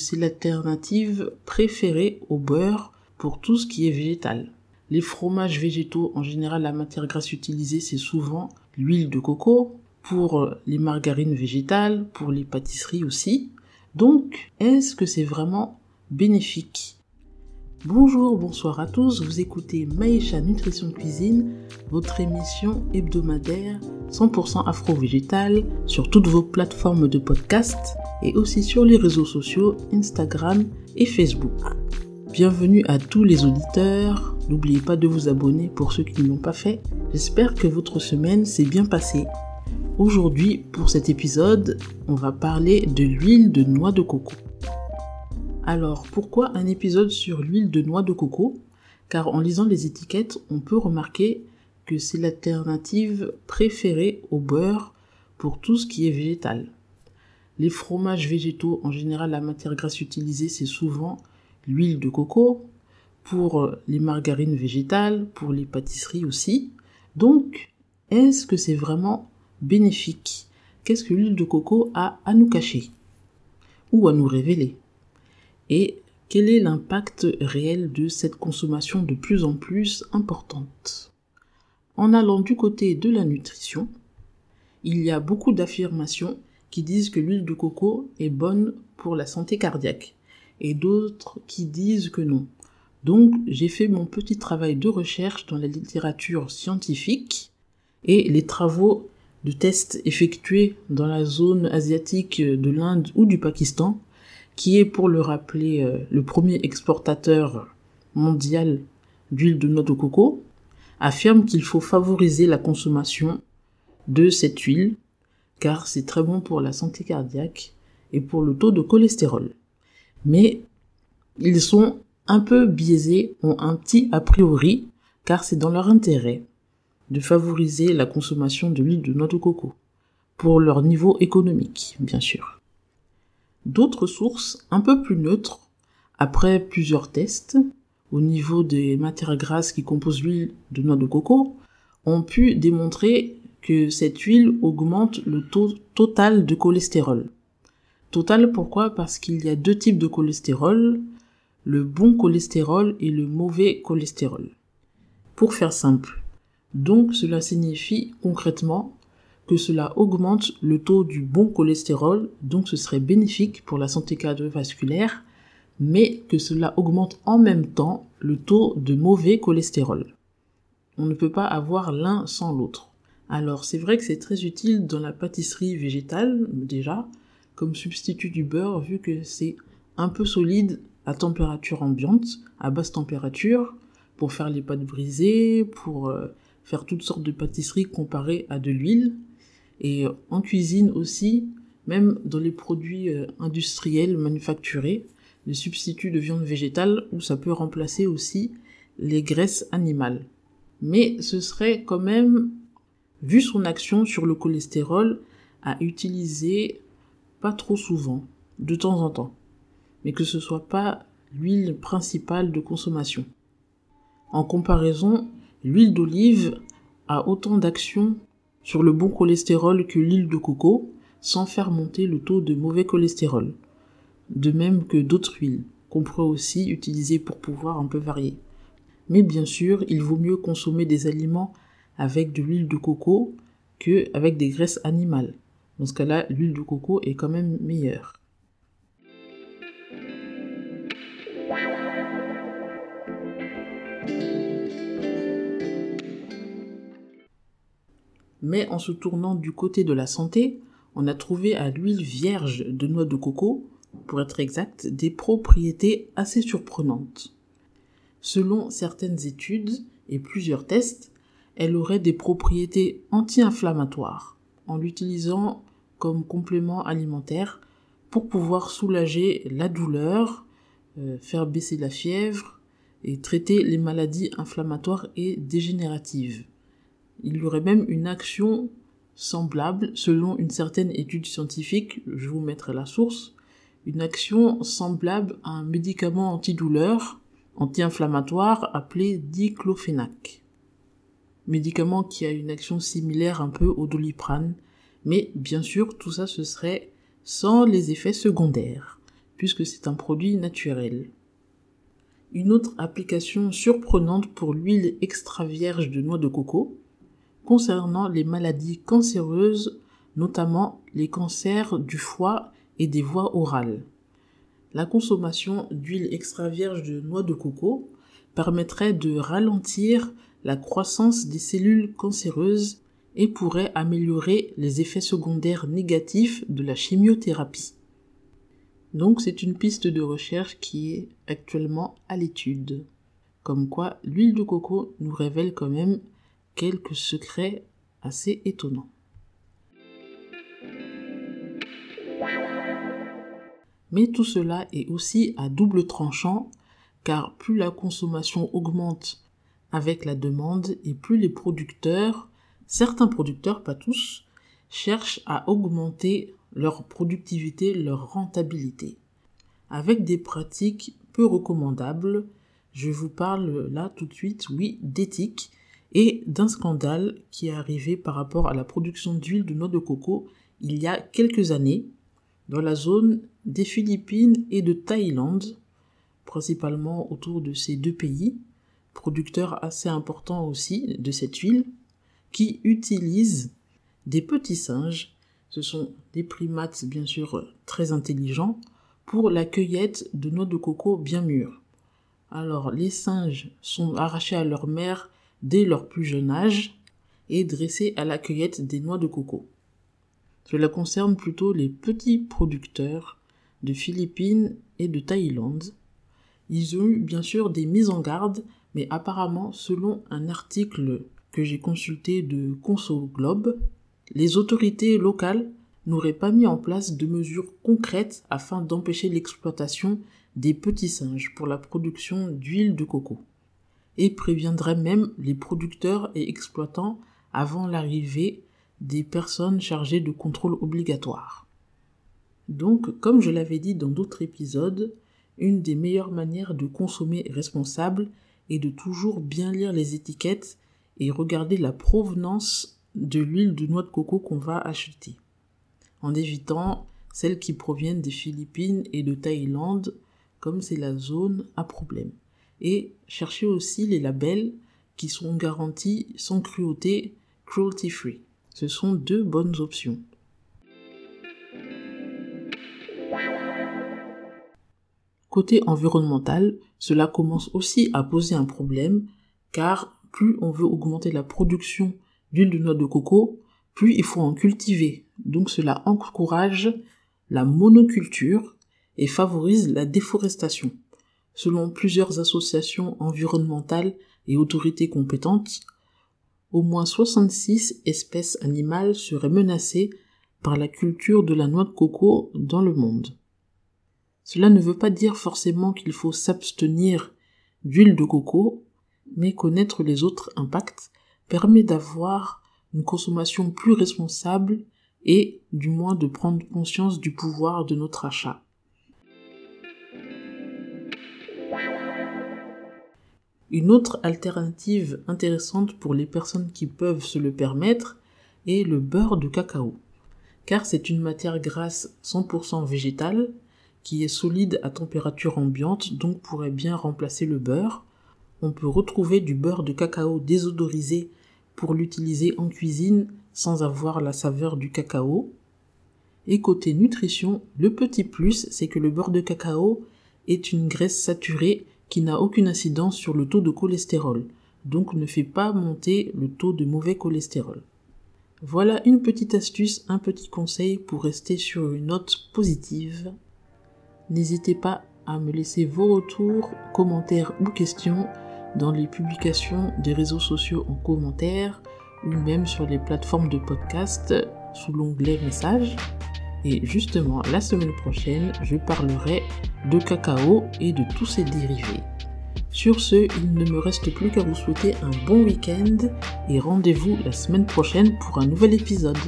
C'est l'alternative préférée au beurre pour tout ce qui est végétal. Les fromages végétaux, en général, la matière grasse utilisée, c'est souvent l'huile de coco, pour les margarines végétales, pour les pâtisseries aussi. Donc, est-ce que c'est vraiment bénéfique? Bonjour, bonsoir à tous, vous écoutez Maïcha Nutrition Cuisine, votre émission hebdomadaire 100% afro-végétale sur toutes vos plateformes de podcast et aussi sur les réseaux sociaux Instagram et Facebook. Bienvenue à tous les auditeurs, n'oubliez pas de vous abonner pour ceux qui ne l'ont pas fait. J'espère que votre semaine s'est bien passée. Aujourd'hui, pour cet épisode, on va parler de l'huile de noix de coco. Alors, pourquoi un épisode sur l'huile de noix de coco? Car en lisant les étiquettes, on peut remarquer que c'est l'alternative préférée au beurre pour tout ce qui est végétal. Les fromages végétaux, en général, la matière grasse utilisée, c'est souvent l'huile de coco, pour les margarines végétales, pour les pâtisseries aussi. Donc, est-ce que c'est vraiment bénéfique? Qu'est-ce que l'huile de coco a à nous cacher? Ou à nous révéler? Et quel est l'impact réel de cette consommation de plus en plus importante? En allant du côté de la nutrition, il y a beaucoup d'affirmations qui disent que l'huile de coco est bonne pour la santé cardiaque et d'autres qui disent que non. Donc j'ai fait mon petit travail de recherche dans la littérature scientifique et les travaux de tests effectués dans la zone asiatique de l'Inde ou du Pakistan, qui est pour le rappeler euh, le premier exportateur mondial d'huile de noix de coco, affirment qu'il faut favoriser la consommation de cette huile car c'est très bon pour la santé cardiaque et pour le taux de cholestérol. Mais ils sont un peu biaisés, ont un petit a priori, car c'est dans leur intérêt de favoriser la consommation de l'huile de noix de coco, pour leur niveau économique, bien sûr. D'autres sources, un peu plus neutres, après plusieurs tests, au niveau des matières grasses qui composent l'huile de noix de coco, ont pu démontrer que cette huile augmente le taux total de cholestérol. Total pourquoi? Parce qu'il y a deux types de cholestérol, le bon cholestérol et le mauvais cholestérol. Pour faire simple. Donc cela signifie concrètement cela augmente le taux du bon cholestérol, donc ce serait bénéfique pour la santé cardiovasculaire, mais que cela augmente en même temps le taux de mauvais cholestérol. On ne peut pas avoir l'un sans l'autre. Alors c'est vrai que c'est très utile dans la pâtisserie végétale déjà, comme substitut du beurre vu que c'est un peu solide à température ambiante, à basse température, pour faire les pâtes brisées, pour euh, faire toutes sortes de pâtisseries comparées à de l'huile. Et euh, en cuisine aussi, même dans les produits euh, industriels manufacturés, les substituts de viande végétale, où ça peut remplacer aussi les graisses animales. Mais ce serait quand même vu son action sur le cholestérol, à utiliser pas trop souvent, de temps en temps, mais que ce soit pas l'huile principale de consommation. En comparaison, l'huile d'olive a autant d'action sur le bon cholestérol que l'huile de coco, sans faire monter le taux de mauvais cholestérol. De même que d'autres huiles, qu'on pourrait aussi utiliser pour pouvoir un peu varier. Mais bien sûr, il vaut mieux consommer des aliments avec de l'huile de coco que avec des graisses animales. Dans ce cas-là, l'huile de coco est quand même meilleure. Mais en se tournant du côté de la santé, on a trouvé à l'huile vierge de noix de coco, pour être exact, des propriétés assez surprenantes. Selon certaines études et plusieurs tests, elle aurait des propriétés anti-inflammatoires en l'utilisant comme complément alimentaire pour pouvoir soulager la douleur, euh, faire baisser la fièvre et traiter les maladies inflammatoires et dégénératives. Il y aurait même une action semblable, selon une certaine étude scientifique, je vous mettrai la source, une action semblable à un médicament antidouleur, anti-inflammatoire appelé diclofenac médicament qui a une action similaire un peu au doliprane, mais bien sûr tout ça ce serait sans les effets secondaires, puisque c'est un produit naturel. Une autre application surprenante pour l'huile extra vierge de noix de coco concernant les maladies cancéreuses, notamment les cancers du foie et des voies orales. La consommation d'huile extra vierge de noix de coco permettrait de ralentir la croissance des cellules cancéreuses et pourrait améliorer les effets secondaires négatifs de la chimiothérapie. Donc c'est une piste de recherche qui est actuellement à l'étude. Comme quoi l'huile de coco nous révèle quand même quelques secrets assez étonnants. Mais tout cela est aussi à double tranchant car plus la consommation augmente avec la demande et plus les producteurs, certains producteurs, pas tous, cherchent à augmenter leur productivité, leur rentabilité. Avec des pratiques peu recommandables, je vous parle là tout de suite, oui, d'éthique et d'un scandale qui est arrivé par rapport à la production d'huile de noix de coco il y a quelques années dans la zone des Philippines et de Thaïlande, principalement autour de ces deux pays, producteurs assez importants aussi de cette huile, qui utilisent des petits singes ce sont des primates bien sûr très intelligents pour la cueillette de noix de coco bien mûres. Alors les singes sont arrachés à leur mère dès leur plus jeune âge et dressés à la cueillette des noix de coco. Cela concerne plutôt les petits producteurs de Philippines et de Thaïlande. Ils ont eu bien sûr des mises en garde, mais apparemment, selon un article que j'ai consulté de Conso Globe, les autorités locales n'auraient pas mis en place de mesures concrètes afin d'empêcher l'exploitation des petits singes pour la production d'huile de coco, et préviendraient même les producteurs et exploitants avant l'arrivée des personnes chargées de contrôle obligatoire. Donc, comme je l'avais dit dans d'autres épisodes, une des meilleures manières de consommer responsable est de toujours bien lire les étiquettes et regarder la provenance de l'huile de noix de coco qu'on va acheter, en évitant celles qui proviennent des Philippines et de Thaïlande, comme c'est la zone à problème. Et cherchez aussi les labels qui sont garantis sans cruauté, cruelty free. Ce sont deux bonnes options. Côté environnemental, cela commence aussi à poser un problème car plus on veut augmenter la production d'huile de noix de coco, plus il faut en cultiver. Donc cela encourage la monoculture et favorise la déforestation. Selon plusieurs associations environnementales et autorités compétentes, au moins 66 espèces animales seraient menacées par la culture de la noix de coco dans le monde. Cela ne veut pas dire forcément qu'il faut s'abstenir d'huile de coco, mais connaître les autres impacts permet d'avoir une consommation plus responsable et du moins de prendre conscience du pouvoir de notre achat. Une autre alternative intéressante pour les personnes qui peuvent se le permettre est le beurre de cacao, car c'est une matière grasse 100% végétale qui est solide à température ambiante donc pourrait bien remplacer le beurre. On peut retrouver du beurre de cacao désodorisé pour l'utiliser en cuisine sans avoir la saveur du cacao. Et côté nutrition, le petit plus, c'est que le beurre de cacao est une graisse saturée qui n'a aucune incidence sur le taux de cholestérol, donc ne fait pas monter le taux de mauvais cholestérol. Voilà une petite astuce, un petit conseil pour rester sur une note positive. N'hésitez pas à me laisser vos retours, commentaires ou questions dans les publications des réseaux sociaux en commentaire ou même sur les plateformes de podcast sous l'onglet messages. Et justement, la semaine prochaine, je parlerai de cacao et de tous ses dérivés. Sur ce, il ne me reste plus qu'à vous souhaiter un bon week-end et rendez-vous la semaine prochaine pour un nouvel épisode.